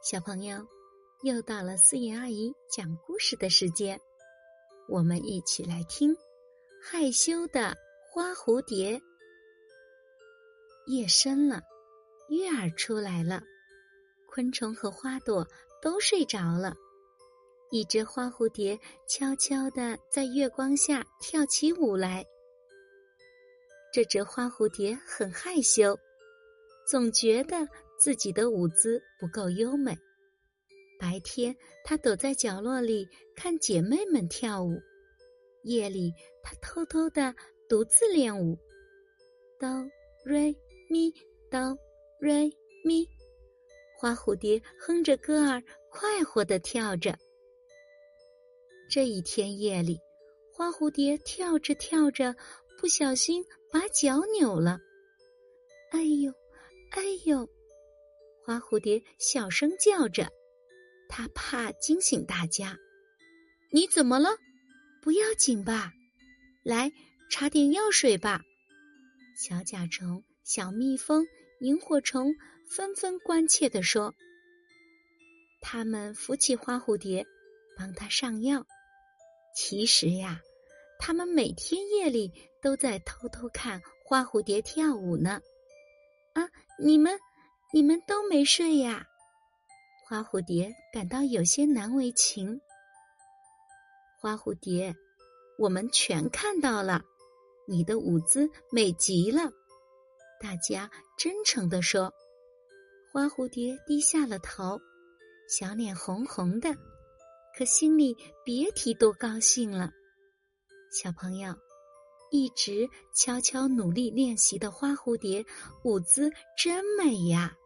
小朋友，又到了思妍阿姨讲故事的时间，我们一起来听《害羞的花蝴蝶》。夜深了，月儿出来了，昆虫和花朵都睡着了。一只花蝴蝶悄悄地在月光下跳起舞来。这只花蝴蝶很害羞，总觉得。自己的舞姿不够优美。白天，他躲在角落里看姐妹们跳舞；夜里，他偷偷的独自练舞。哆瑞咪，哆瑞咪，花蝴蝶哼着歌儿，快活的跳着。这一天夜里，花蝴蝶跳着跳着，不小心把脚扭了。哎呦，哎呦！花蝴蝶小声叫着，它怕惊醒大家。你怎么了？不要紧吧？来，插点药水吧。小甲虫、小蜜蜂、萤火虫纷纷关切地说。他们扶起花蝴蝶，帮它上药。其实呀，他们每天夜里都在偷偷看花蝴蝶跳舞呢。啊，你们。你们都没睡呀？花蝴蝶感到有些难为情。花蝴蝶，我们全看到了，你的舞姿美极了。大家真诚地说。花蝴蝶低下了头，小脸红红的，可心里别提多高兴了。小朋友，一直悄悄努力练习的花蝴蝶，舞姿真美呀！